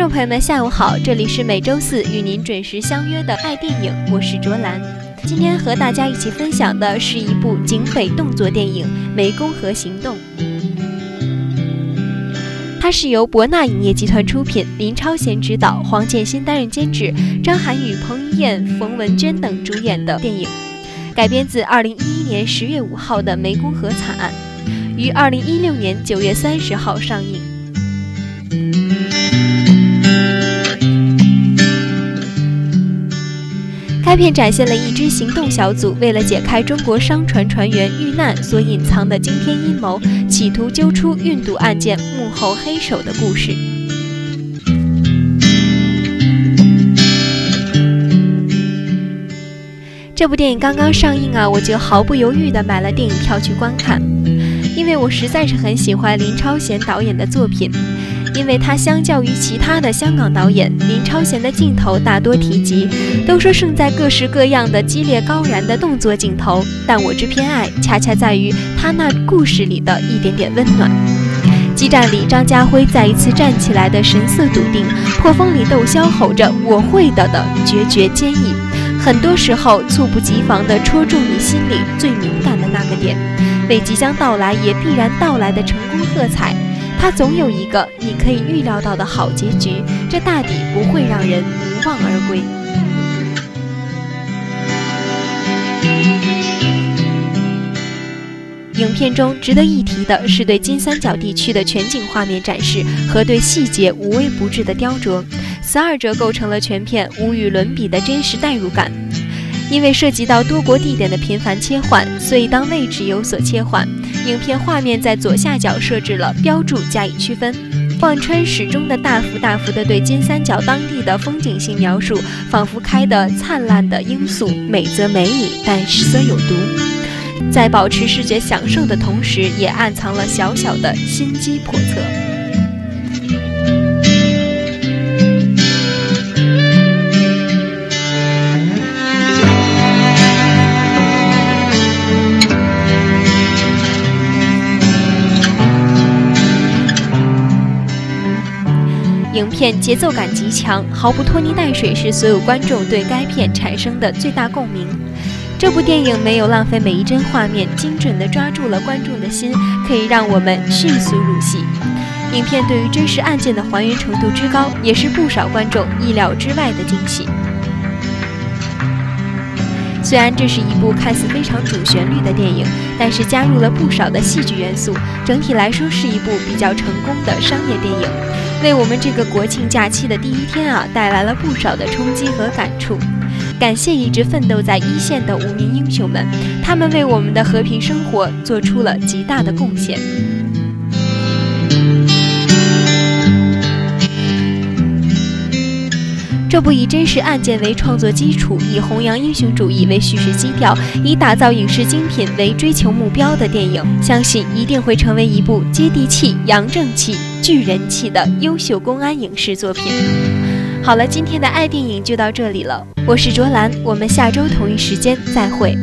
观众朋友们，下午好，这里是每周四与您准时相约的爱电影，我是卓兰。今天和大家一起分享的是一部警匪动作电影《湄公河行动》，它是由博纳影业集团出品，林超贤执导，黄建新担任监制，张涵予、彭于晏、冯文娟等主演的电影，改编自2011年10月5号的湄公河惨案，于2016年9月30号上映。该片展现了一支行动小组为了解开中国商船船员遇难所隐藏的惊天阴谋，企图揪出运毒案件幕后黑手的故事。这部电影刚刚上映啊，我就毫不犹豫地买了电影票去观看，因为我实在是很喜欢林超贤导演的作品。因为他相较于其他的香港导演，林超贤的镜头大多提及，都说胜在各式各样的激烈高燃的动作镜头，但我之偏爱恰恰在于他那故事里的一点点温暖。激战里，张家辉再一次站起来的神色笃定，破风里窦骁吼着“我会的”的决绝坚毅，很多时候猝不及防地戳中你心里最敏感的那个点，为即将到来也必然到来的成功喝彩。他总有一个你可以预料到的好结局，这大抵不会让人无望而归。影片中值得一提的是对金三角地区的全景画面展示和对细节无微不至的雕琢，此二者构成了全片无与伦比的真实代入感。因为涉及到多国地点的频繁切换，所以当位置有所切换，影片画面在左下角设置了标注加以区分。贯穿始终的大幅大幅的对金三角当地的风景性描述，仿佛开的灿烂的罂粟，美则美矣，但实则有毒。在保持视觉享受的同时，也暗藏了小小的心机叵测。影片节奏感极强，毫不拖泥带水，是所有观众对该片产生的最大共鸣。这部电影没有浪费每一帧画面，精准地抓住了观众的心，可以让我们迅速入戏。影片对于真实案件的还原程度之高，也是不少观众意料之外的惊喜。虽然这是一部看似非常主旋律的电影，但是加入了不少的戏剧元素，整体来说是一部比较成功的商业电影。为我们这个国庆假期的第一天啊，带来了不少的冲击和感触。感谢一直奋斗在一线的无名英雄们，他们为我们的和平生活做出了极大的贡献。这部以真实案件为创作基础，以弘扬英雄主义为叙事基调，以打造影视精品为追求目标的电影，相信一定会成为一部接地气、扬正气、聚人气的优秀公安影视作品。好了，今天的爱电影就到这里了，我是卓兰，我们下周同一时间再会。